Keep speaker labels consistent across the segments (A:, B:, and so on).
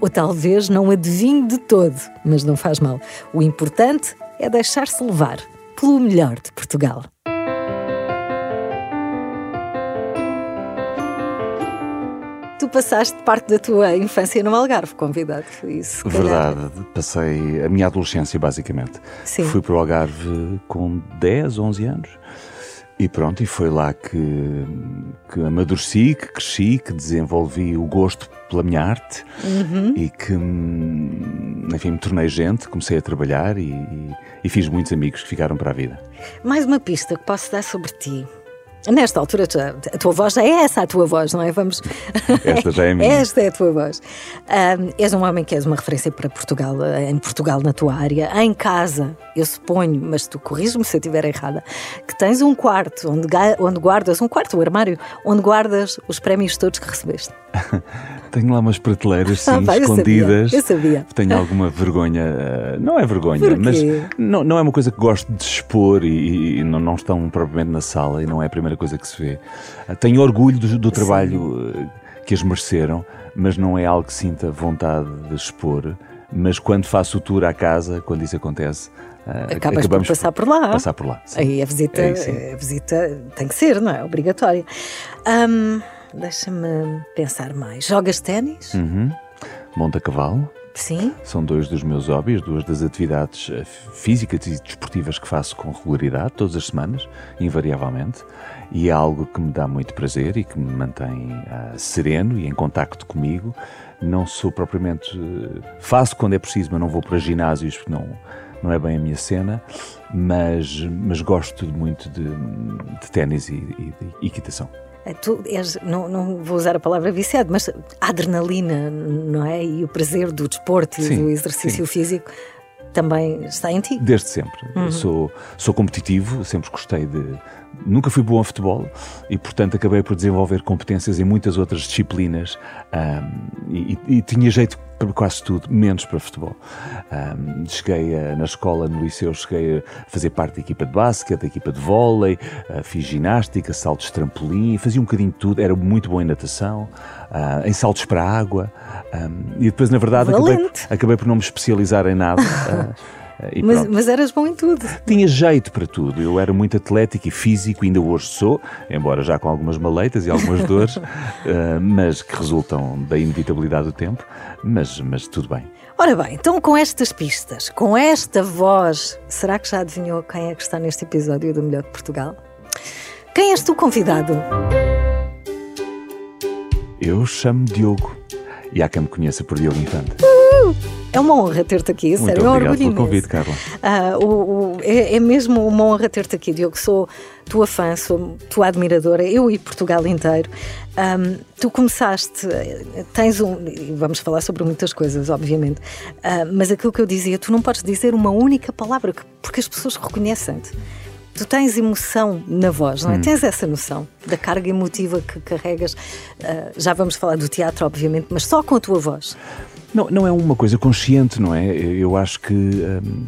A: ou talvez não adivinhe de todo, mas não faz mal. O importante é deixar-se levar pelo melhor de Portugal. Tu passaste parte da tua infância no Algarve, convidado, isso?
B: Verdade, passei a minha adolescência basicamente.
A: Sim.
B: Fui para o Algarve com 10, 11 anos. E pronto, e foi lá que, que amadureci, que cresci, que desenvolvi o gosto pela minha arte
A: Uhum.
B: e que, hum, enfim, me tornei gente, comecei a trabalhar e, e- e fiz muitos amigos que ficaram para a vida.
A: Mais uma pista que posso dar sobre ti. Nesta altura, tu- a tua voz já é essa a tua voz, não é? Vamos.
B: Esta já é a minha.
A: Esta é a tua voz. Ahm, és um homem que és uma referência para Portugal, eh, em Portugal, na tua área. Em casa, eu suponho, mas tu corriges-me se eu estiver errada, que tens um quarto onde, onde guardas, um quarto, um armário, onde guardas os prémios todos que recebeste.
B: Tenho lá umas prateleiras, sim,
A: Ah, pá, eu
B: escondidas.
A: sabia, eu sabia.
B: Tenho alguma vergonha. eh, Não é vergonha,
A: Porquê?
B: mas não, não é uma coisa que gosto de expor e, e não, não estão propriamente na sala e não é a primeira coisa que se vê. Eh, Tenho orgulho do, do trabalho eh, que as mereceram, mas não é algo que sinta vontade de expor. Mas quando faço o tour à casa, quando isso acontece,
A: Acabas por passar por lá.
B: Passar por lá. sim.
A: Aí a visita,
B: É, sim.
A: a visita tem que ser, não é? Obrigatória. Ahm, Deixa-me pensar mais. Jogas ténis?
B: Uhum. Monta cavalo.
A: Sim.
B: São dois dos meus hobbies, duas das atividades eh, físicas e desportivas que faço com regularidade, todas as semanas, invariavelmente, e é algo que me dá muito prazer e que me mantém ah, sereno e em contacto comigo. Não sou propriamente. eh, faço quando é preciso, mas não vou para ginásios porque não, não é bem a minha cena, mas, mas gosto muito de, de ténis e, e de equitação.
A: Eh, Tu és, não, não vou usar a palavra viciado, mas a adrenalina, não é? E o prazer do desporto e
B: Sim,
A: do exercício físico também está em ti.
B: Desde sempre. Sou, sou competitivo, sempre gostei de. Nunca fui bom a futebol e, portanto, acabei por desenvolver competências em muitas outras disciplinas ahm, e, e tinha jeito para quase tudo, menos para futebol. Ahm, cheguei a- na escola, no liceu, cheguei a fazer parte da equipa de basquete, da equipa de vôlei, ah, fiz ginástica, saltos de trampolim, fazia um bocadinho de tudo, era muito bom em natação, ah, em saltos para a água ahm, e depois, na verdade, acabei, acabei por não me especializar em nada. e
A: Mas, mas eras bom em tudo.
B: Tinha jeito para tudo. Eu era muito atlético e físico, ainda hoje sou, embora já com algumas maleitas e algumas dores, eh, mas que resultam da inevitabilidade do tempo. Mas, mas tudo bem.
A: Ora bem, então com estas pistas, com esta voz, será que já adivinhou quem é que está neste episódio do Melhor de Portugal? Quem és tu convidado?
B: Eu chamo Diogo e há quem me conheça por Diogo Infante.
A: É uma honra ter-te aqui,
B: Muito
A: sério, é um orgulho
B: pelo
A: imenso.
B: convite, Carla.
A: Ah, o- o- é, é mesmo uma honra ter-te aqui, Diogo. Sou tua fã, sou tua admiradora, eu e Portugal inteiro. Ahm, tu começaste, tens um. Vamos falar sobre muitas coisas, obviamente, ah, mas aquilo que eu dizia, tu não podes dizer uma única palavra, que- porque as pessoas reconhecem-te. Tu tens emoção na voz, não é? Tens essa noção da carga emotiva que carregas. Ah, já vamos falar do teatro, obviamente, mas só com a tua voz.
B: Não, não é uma coisa consciente, não é? Eu acho que hum,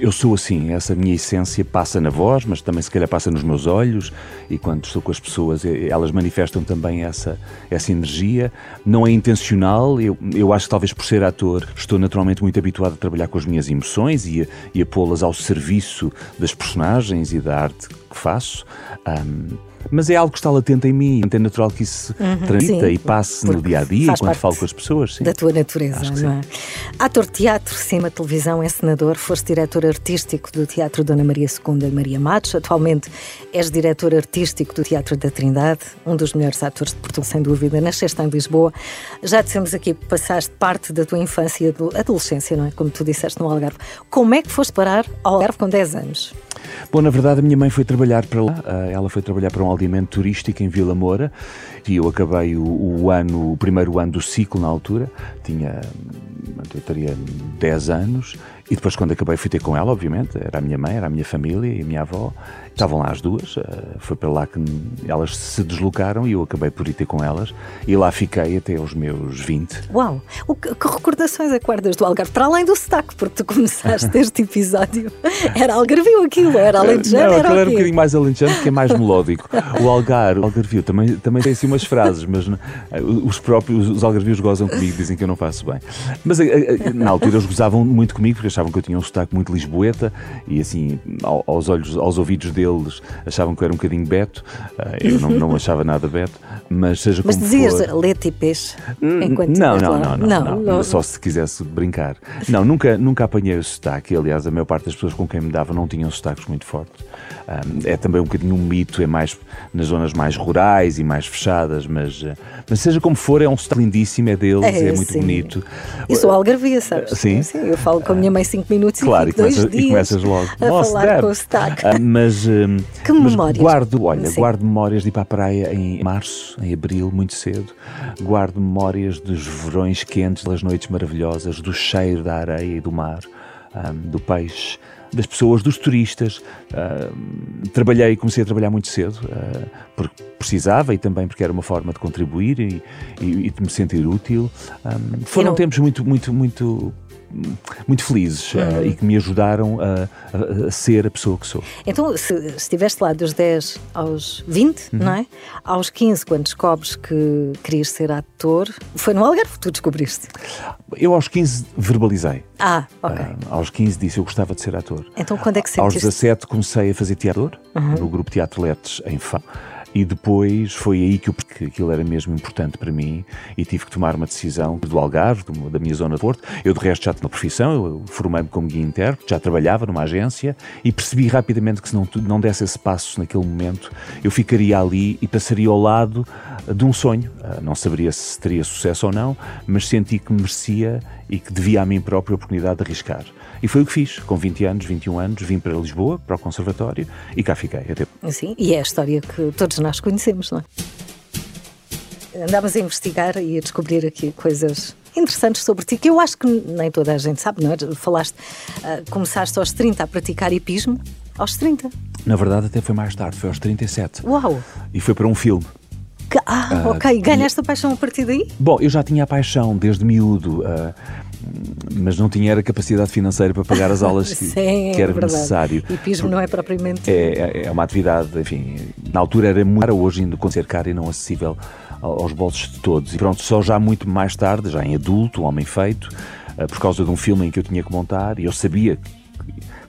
B: eu sou assim, essa minha essência passa na voz, mas também se calhar passa nos meus olhos e quando estou com as pessoas elas manifestam também essa, essa energia. Não é intencional, eu, eu acho que talvez por ser ator estou naturalmente muito habituado a trabalhar com as minhas emoções e a, e a pô-las ao serviço das personagens e da arte que faço. Hum, mas é algo que está latente em mim, é natural que isso uhum, transita sim, e passe no dia a dia enquanto falo com as pessoas. Sim.
A: Da tua natureza, não é? Ator de teatro, cinema, televisão, encenador, foste diretor artístico do Teatro Dona Maria II e Maria Matos, atualmente és diretor artístico do Teatro da Trindade, um dos melhores atores de Portugal, sem dúvida. Nasceste em Lisboa, já dissemos aqui, passaste parte da tua infância e adolescência, não é? Como tu disseste no Algarve. Como é que foste parar ao Algarve com 10 anos?
B: Bom, na verdade, a minha mãe foi trabalhar para lá. Ah, ela foi trabalhar para um aldeamento turístico em Vila Moura e eu acabei o, o ano, o primeiro ano do ciclo na altura. Tinha, eu teria 10 anos e depois, quando acabei, fui ter com ela, obviamente. Era a minha mãe, era a minha família e a minha avó. Estavam lá as duas. Eh, foi para lá que elas se deslocaram e eu acabei por ir ter com elas. E lá fiquei até aos meus 20.
A: Uau! O que, que recordações acordas do Algarve? Para além do sotaque, porque tu começaste este episódio. Era algarvio aquilo, era alentejano,
B: Não,
A: era
B: era um bocadinho mais alentejano, que é mais melódico. O Algarve, o algarvio também, também tem assim umas frases, mas eh, os próprios os algarvios gozam comigo, dizem que eu não faço bem. Mas eh, na altura eles gozavam muito comigo, porque achavam que eu tinha um sotaque muito lisboeta e assim, aos olhos, aos ouvidos deles achavam que eu era um bocadinho Beto, ah, eu não, não achava nada Beto, mas seja
A: mas
B: como
A: dizias
B: for...
A: leite e peixe
B: enquanto não, não, não, não, não, não, só se quisesse brincar. Não, nunca, nunca apanhei o sotaque, aliás, a maior parte das pessoas com quem me dava não tinham sotaques muito fortes. Ah, é também um bocadinho um mito, é mais nas zonas mais rurais e mais fechadas, mas, ah, mas seja como for, é um sotaque lindíssimo, é deles, é, é muito sim. bonito.
A: Eu sou algarvia, sabes?
B: Sim.
A: sim. Eu falo com a minha mãe cinco minutos
B: claro,
A: e,
B: dias e começas logo.
A: a Nossa, falar com o sotaque.
B: mas,
A: que memórias?
B: guardo, olha, Sim. guardo memórias de ir para a praia em março, em abril, muito cedo. Guardo memórias dos verões quentes, das noites maravilhosas, do cheiro da areia e do mar, um, do peixe, das pessoas, dos turistas. Uh, trabalhei, comecei a trabalhar muito cedo, uh, porque precisava e também porque era uma forma de contribuir e, e, e de me sentir útil. Um, foram não... tempos muito, muito, muito muito felizes uhum. uh, e que me ajudaram a, a, a, ser a pessoa que sou.
A: Então, se estiveste lá dos 10 aos 20, uhum. não é? Aos 15, quando descobres que querias ser ator, foi no Algarve que tu descobriste?
B: Eu aos 15 verbalizei.
A: Ah, ok. Uh,
B: aos 15 disse eu gostava de ser ator.
A: Então, quando é que sentiste?
B: Aos 17 comecei a fazer teatro uhum. no grupo Teatro Letes em Fão. E depois foi aí que, eu, que aquilo era mesmo importante para mim e tive que tomar uma decisão do Algarve, do, da minha zona de Porto. Eu, de resto, já tinha uma profissão, formei-me como guia intérprete, já trabalhava numa agência e percebi rapidamente que se não, não desse esse passo naquele momento, eu ficaria ali e passaria ao lado de um sonho. Ah, não saberia se teria sucesso ou não, mas senti que merecia e que devia a mim própria a oportunidade de arriscar. E foi o que fiz. Com 20 anos, 21 anos, vim para Lisboa, para o Conservatório e cá fiquei. Até...
A: Sim, e é a história que todos nós conhecemos, não é? Andávamos a investigar e a descobrir aqui coisas interessantes sobre ti, que eu acho que nem toda a gente sabe, não é? Falaste, uh, começaste aos 30 a praticar hipismo, aos 30.
B: Na verdade, até foi mais tarde, foi aos 37.
A: Uau!
B: E foi para um filme.
A: Que, ah, uh, ok. Ganhaste a paixão a partir daí?
B: Bom, eu já tinha a paixão desde miúdo. Uh, mas não tinha era capacidade financeira para pagar as aulas Sim, que, que era é necessário.
A: E pismo não é propriamente.
B: É, é, é uma atividade, enfim, na altura era muito caro, hoje ainda com ser caro e não acessível aos bolsos de todos. E pronto, só já muito mais tarde, já em adulto, homem feito, eh, por causa de um filme em que eu tinha que montar, e eu sabia que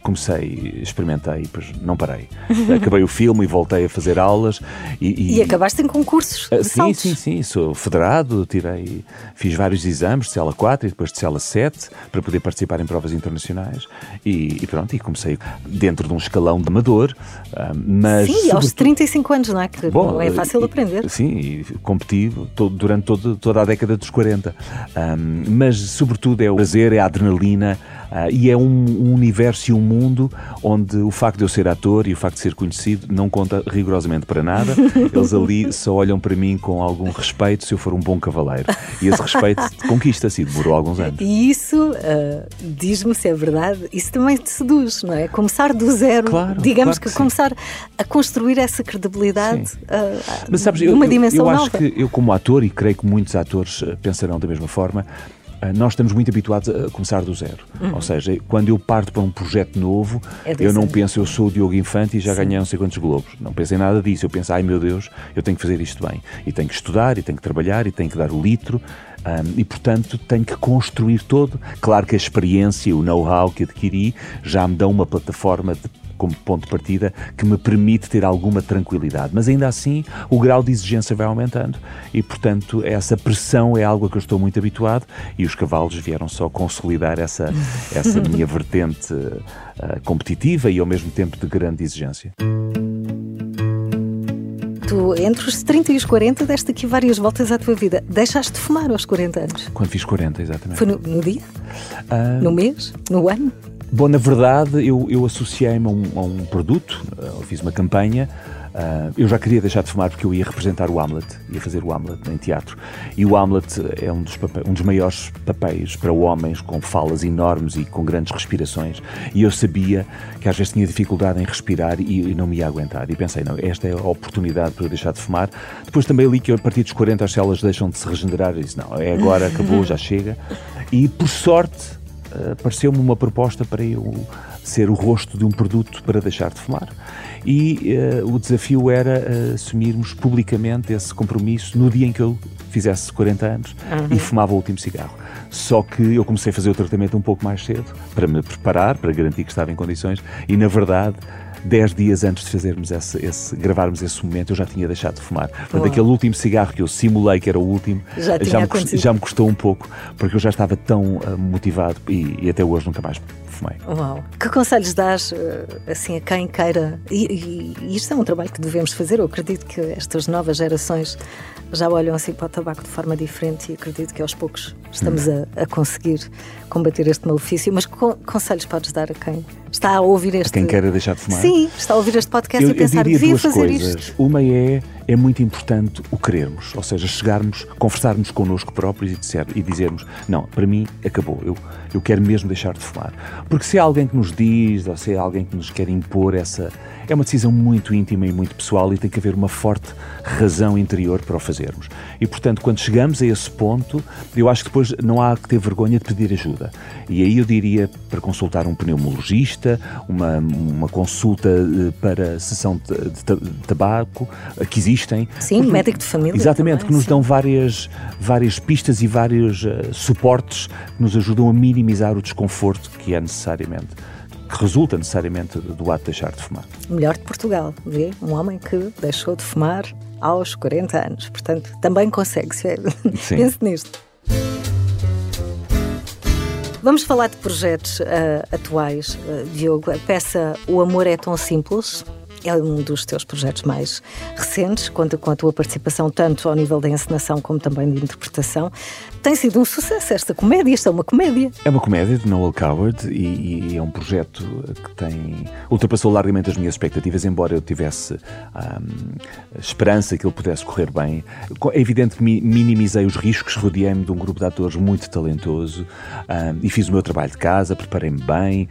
B: comecei, experimentei, depois não parei. Acabei o filme e voltei a fazer aulas. E,
A: e... e acabaste em concursos?
B: Uh, sim, sim, sim. Sou federado, tirei, fiz vários exames de cela 4 e depois de cela 7 para poder participar em provas internacionais. E, e pronto, e comecei dentro de um escalão de amador. Uh, mas,
A: sim,
B: sobretudo...
A: aos 35 anos, não é? Que Bom, não é fácil
B: e,
A: aprender.
B: Sim, e competi todo, durante todo, toda a década dos 40. Um, mas, sobretudo, é o prazer, é a adrenalina uh, e é um, um universo e um mundo onde o facto de eu ser ator e o facto de ser conhecido não conta rigorosamente para nada. Eles ali só olham para mim com algum respeito se eu for um bom cavaleiro. E esse respeito conquista-se e demorou alguns anos.
A: E isso, uh, diz-me se é verdade, isso também te seduz, não é? Começar do zero,
B: claro,
A: digamos
B: claro que,
A: que começar a construir essa credibilidade uh,
B: Mas sabes,
A: numa
B: eu,
A: dimensão
B: eu, eu
A: nova.
B: acho que eu como ator, e creio que muitos atores pensarão da mesma forma, ah, nós estamos muito habituados a começar do zero. Uhum. Ou seja, quando eu parto para um projeto novo, é eu não penso eu sou o Diogo Infante e já Sim. ganhei não sei quantos globos. Não penso em nada disso. Eu penso, ai meu Deus, eu tenho que fazer isto bem. E tenho que estudar, e tenho que trabalhar, e tenho que dar o litro. Um, e, portanto, tenho que construir todo. Claro que a experiência, o know-how que adquiri já me dão uma plataforma de como ponto de partida que me permite ter alguma tranquilidade. Mas ainda assim, o grau de exigência vai aumentando e, portanto, essa pressão é algo a que eu estou muito habituado e os cavalos vieram só consolidar essa, essa minha vertente uh, competitiva e ao mesmo tempo de grande exigência.
A: Tu, entre os 30 e os 40, deste aqui várias voltas à tua vida. Deixaste de fumar aos 40 anos?
B: Quando fiz 40, exatamente.
A: Foi no, no dia? Uh... No mês? No ano?
B: Bom, na verdade, eu, eu associei-me a, um, a um produto, eu fiz uma campanha Uh, eu já queria deixar de fumar porque eu ia representar o Hamlet, ia fazer o Hamlet em teatro. E o Hamlet é um dos, papéis, um dos maiores papéis para homens com falas enormes e com grandes respirações. E eu sabia que às vezes tinha dificuldade em respirar e, e não me ia aguentar. E pensei, não, esta é a oportunidade para eu deixar de fumar. Depois também li que a partir dos 40 as células deixam de se regenerar. E disse, não, é agora, acabou, já chega. E por sorte, pareceu-me uma proposta para eu ser o rosto de um produto para deixar de fumar e uh, o desafio era uh, assumirmos publicamente esse compromisso no dia em que eu fizesse 40 anos uhum. e fumava o último cigarro. Só que eu comecei a fazer o tratamento um pouco mais cedo para me preparar, para garantir que estava em condições e, na verdade, dez dias antes de fazermos esse, esse, gravarmos esse momento, eu já tinha deixado de fumar. Portanto, aquele último cigarro que eu simulei que era o último,
A: já,
B: já, me, já me, custou um pouco, porque eu já estava tão uh, motivado e, e, até hoje nunca mais fumei.
A: Uau! Que conselhos dás uh, assim a quem queira? E, e, isto é um trabalho que devemos fazer. Eu acredito que estas novas gerações já olham assim para o tabaco de forma diferente e acredito que aos poucos estamos hum. a, a, conseguir combater este malefício. Mas que conselhos podes dar a quem está a ouvir este.
B: A quem queira deixar de fumar?
A: Sim, está a ouvir este podcast
B: eu,
A: e pensar,
B: que devia
A: fazer
B: coisas.
A: isto.
B: Uma é é muito importante o querermos, ou seja, chegarmos, conversarmos connosco próprios e, dizer, e dizermos: Não, para mim acabou, eu, eu quero mesmo deixar de fumar. Porque se é alguém que nos diz, ou se é alguém que nos quer impor essa, é uma decisão muito íntima e muito pessoal e tem que haver uma forte razão interior para o fazermos. E, portanto, quando chegamos a esse ponto, eu acho que depois não há que ter vergonha de pedir ajuda. E aí eu diria para consultar um pneumologista, uma, uma consulta eh, para sessão de, de, de tabaco, que existem.
A: Sim, porque, médico de família.
B: Exatamente,
A: também,
B: que nos
A: sim.
B: dão várias, várias pistas e vários uh, suportes que nos ajudam a minimizar o desconforto que é necessariamente que resulta necessariamente do ato de deixar de fumar.
A: Melhor de Portugal, vê? Um homem que deixou de fumar aos 40 anos. Portanto, também consegue, se pense nisto. Vamos falar de projetos uh, atuais, uh, Diogo. A peça O Amor é Tão Simples é um dos teus projetos mais recentes, conta com a tua participação tanto ao nível da encenação como também de interpretação. Tem sido um sucesso esta comédia, isto é uma comédia.
B: É uma comédia de Noel Coward e, e é um projeto que tem ultrapassou largamente as minhas expectativas, embora eu tivesse hum, esperança que ele pudesse correr bem. É evidente que minimizei os riscos, rodeei-me de um grupo de atores muito talentoso hum, e fiz o meu trabalho de casa, preparei-me bem,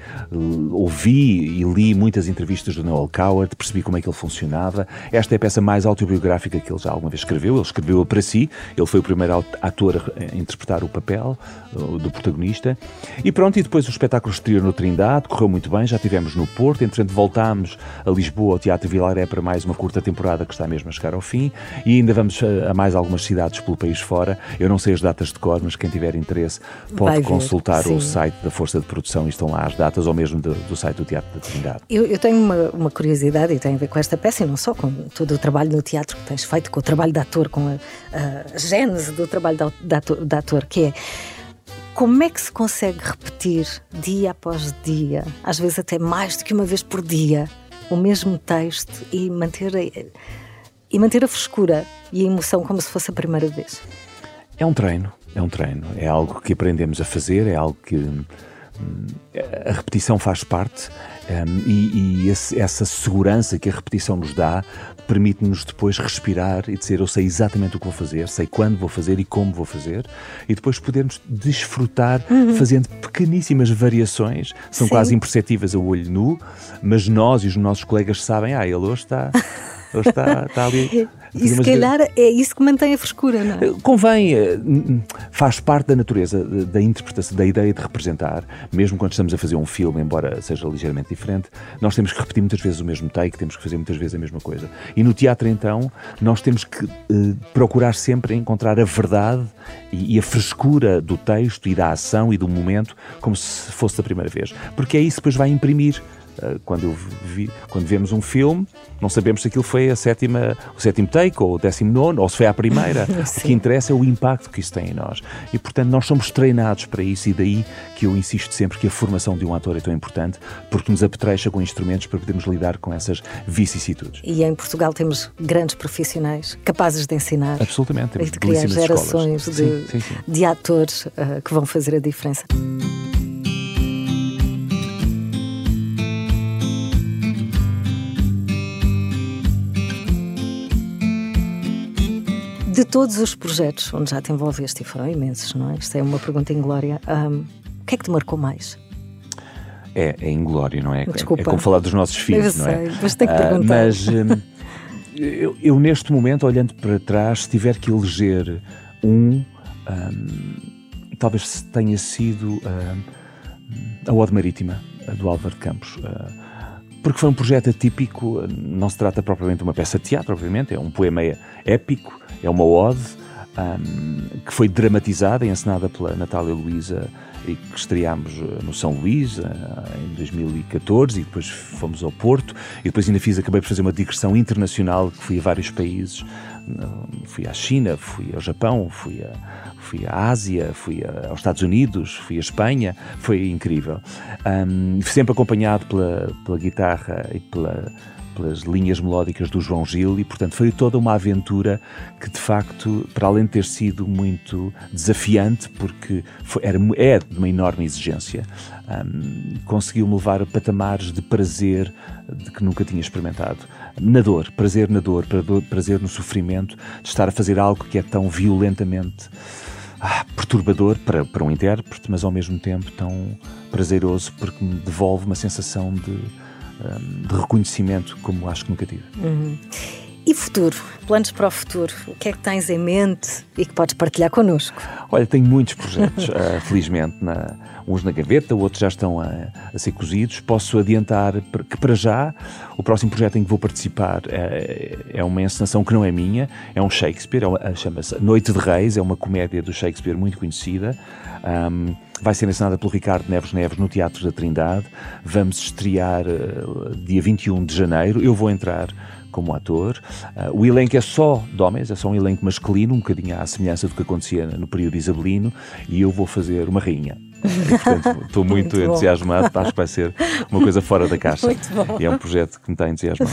B: ouvi e li muitas entrevistas do Noel Coward, percebi como é que ele funcionava. Esta é a peça mais autobiográfica que ele já alguma vez escreveu. Ele escreveu para si, ele foi o primeiro ator a interpretar o papel do protagonista. E pronto, e depois o espetáculo exterior no Trindade, correu muito bem, já tivemos no Porto, entretanto voltámos a Lisboa, ao Teatro Vilaré, para mais uma curta temporada que está mesmo a chegar ao fim, e ainda vamos a, mais algumas cidades pelo país fora. Eu não sei as datas de cor, mas quem tiver interesse pode consultar o site da Força de Produção e estão lá as datas, ou mesmo do, do site do Teatro da Trindade.
A: Eu, eu tenho uma, uma curiosidade e tem a ver com esta peça e não só, com todo o trabalho no teatro que tens feito, com o trabalho de ator, com a, a gênese do trabalho de ator, de ator, que é como é que se consegue repetir dia após dia, às vezes até mais do que uma vez por dia, o mesmo texto e manter a, e manter a frescura e a emoção como se fosse a primeira vez?
B: É um treino, é um treino, é algo que aprendemos a fazer, é algo que hum, a repetição faz parte um, e, e esse, essa segurança que a repetição nos dá permite-nos depois respirar e dizer eu sei exatamente o que vou fazer, sei quando vou fazer e como vou fazer, e depois podermos desfrutar uhum. fazendo pequeníssimas variações, são Sim. quase imperceptíveis a olho nu, mas nós e os nossos colegas sabem, ah, ele hoje está, hoje está, está ali
A: E se calhar é isso que mantém a frescura, não é?
B: Convém, eh, faz parte da natureza da interpretação, da ideia de representar, mesmo quando estamos a fazer um filme, embora seja ligeiramente diferente, nós temos que repetir muitas vezes o mesmo take, temos que fazer muitas vezes a mesma coisa. E no teatro, então, nós temos que uh, procurar sempre encontrar a verdade e, e, a frescura do texto e da ação e do momento como se fosse da primeira vez. Porque é isso que depois vai imprimir quando, eu vi, quando vemos um filme, não sabemos se aquilo foi a sétima, o sétimo take ou o décimo nono, ou se foi a primeira. o que interessa é o impacto que isso tem em nós. E, portanto, nós somos treinados para isso e daí que eu insisto sempre que a formação de um ator é tão importante, porque nos apetrecha com instrumentos para podermos lidar com essas vicissitudes.
A: E em Portugal temos grandes profissionais capazes de ensinar.
B: Absolutamente.
A: Temos de criar gerações de, sim, sim, sim. de atores uh, que vão fazer a diferença. De todos os projetos onde já te envolveste, e foram imensos, não é? Isto é uma pergunta inglória. Um, o que é que te marcou mais?
B: É, é inglório, não é?
A: Desculpa.
B: É como falar dos nossos filhos,
A: eu
B: não
A: é? mas tenho que perguntar. Uh,
B: mas um, eu, eu, neste momento, olhando para trás, se tiver que eleger um, um talvez tenha sido a Ode Marítima, do Álvaro Campos. Uh, porque foi um projeto atípico, não se trata propriamente de uma peça de teatro, obviamente, é um poema épico, é uma ode um, que foi dramatizada e encenada pela Natália Luísa e que estreámos eh, no São Luís uh, em 2014 e depois fomos ao Porto. E depois ainda fiz, acabei por fazer uma digressão internacional que fui a vários países, fui à China, fui ao Japão, fui a, fui à Ásia, fui aos Estados Unidos, fui à Espanha, foi incrível. Um, sempre acompanhado pela, pela guitarra e pela pelas linhas melódicas do João Gil e, portanto, foi toda uma aventura que, de facto, para além de ter sido muito desafiante, porque foi, era, é de uma enorme exigência, um, conseguiu-me levar a patamares de prazer de que nunca tinha experimentado. Na dor, prazer na dor, prazer no sofrimento, de estar a fazer algo que é tão violentamente ah, perturbador para, para um intérprete, mas ao mesmo tempo tão prazeroso porque me devolve uma sensação de de reconhecimento como acho que nunca tive.
A: Uhum. E futuro? Planos para o futuro? O que é que tens em mente e que podes partilhar connosco?
B: Olha, tenho muitos projetos, uh, felizmente, na, uns na gaveta, outros já estão a, a, ser cozidos. Posso adiantar que, para já, o próximo projeto em que vou participar é, é uma encenação que não é minha, é um Shakespeare, é chama-se Noite de Reis, é uma comédia do Shakespeare muito conhecida. Um, vai ser encenada pelo Ricardo Neves Neves no Teatro da Trindade. Vamos estrear uh, dia 21 de janeiro. Eu vou entrar como ator. Uh, o elenco é só de homens, é só um elenco masculino, um bocadinho à semelhança do que acontecia no período isabelino, e eu vou fazer uma rainha. E, portanto, estou muito, muito entusiasmado, acho que vai ser uma coisa fora da caixa.
A: Muito bom.
B: E é um projeto que me está entusiasmado.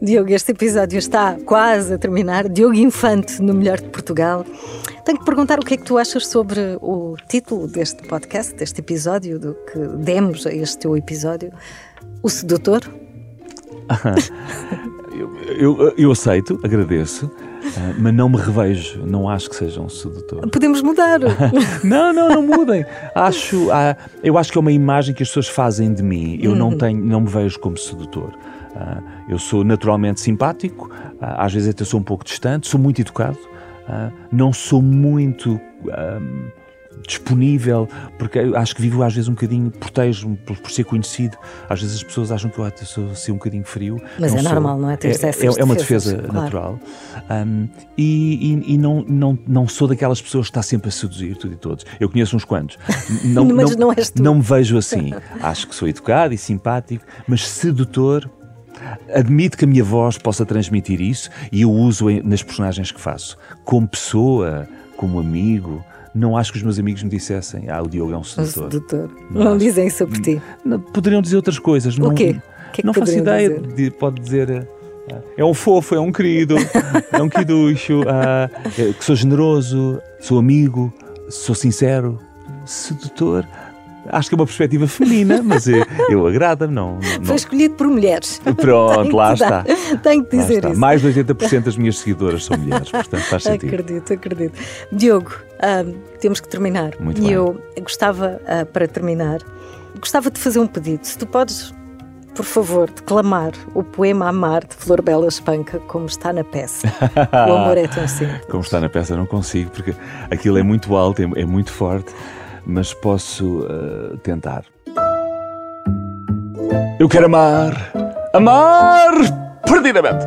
A: Diogo, este episódio está quase a terminar. Diogo Infante, no Melhor de Portugal. Tenho que perguntar o que é que tu achas sobre o título deste podcast, deste episódio, do que demos a este teu episódio, O Sedutor?
B: eu, eu, eu, aceito, agradeço. Ah, mas não me revejo, não acho que seja um sedutor.
A: Podemos mudar.
B: não, não, não mudem. Acho, ah, eu acho que é uma imagem que as pessoas fazem de mim. Eu não uhum. tenho, não me vejo como sedutor. Ah, eu sou naturalmente simpático, às vezes até sou um pouco distante, sou muito educado, Uh, não sou muito um, disponível, porque acho que vivo às vezes um bocadinho, protejo-me por, por, ser conhecido. Às vezes as pessoas acham que eu sou assim um bocadinho frio.
A: Mas
B: não
A: é
B: sou,
A: normal, não é? Ter
B: é, é, é uma defesa claro. natural. Um, e, e, e não, não, não sou daquelas pessoas que está sempre a seduzir tudo e todos. Eu conheço uns quantos.
A: Não, mas não, não, tu.
B: não me vejo assim. acho que sou educado e simpático, mas sedutor Admito que a minha voz possa transmitir isso e eu uso nas personagens que faço. Como pessoa, como amigo, não acho que os meus amigos me dissessem ah, o Diogo é um sedutor.
A: Um sedutor. Não, não dizem isso por ti.
B: Não, poderiam dizer outras coisas.
A: O
B: não,
A: quê? Que é que
B: não faço ideia.
A: Dizer?
B: pode dizer... É um fofo, é um querido, é um quiducho, ah, é, que sou generoso, sou amigo, sou sincero, sedutor acho que é uma perspectiva feminina, mas eu, eu agrada-me. Não, não,
A: Foi escolhido por mulheres.
B: Pronto, lá está.
A: Tenho que dizer isso.
B: Mais de 80% das minhas seguidoras são mulheres, portanto faz sentido.
A: Acredito, acredito. Diogo, um, temos que terminar.
B: Muito
A: e
B: bem.
A: eu gostava, uh, para terminar, gostava de fazer um pedido. Se tu podes por favor, declamar o poema Amar de Flor Bela Espanca, como está na peça. o amor é tão simples.
B: Como está na peça, não consigo, porque aquilo é muito alto, é, é muito forte mas posso uh, tentar. Eu quero amar, amar perdidamente.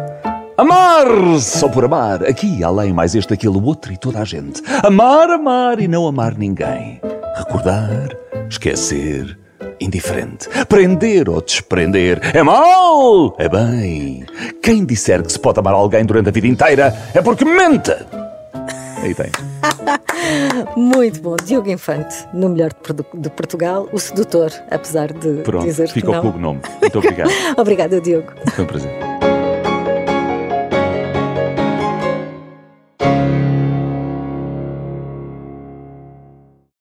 B: Amar só por amar, aqui, além, mais este, aquele, outro e toda a gente. Amar, amar e não amar ninguém. Recordar, esquecer, indiferente. Prender ou desprender é mal, é bem. Quem disser que se pode amar alguém durante a vida inteira é porque mente. Aí tem.
A: Muito bom. Diogo Infante, no melhor de Portugal, o sedutor, apesar de
B: Pronto,
A: dizer que não.
B: o nome. Muito obrigado.
A: Obrigada, Diogo.
B: Foi um prazer.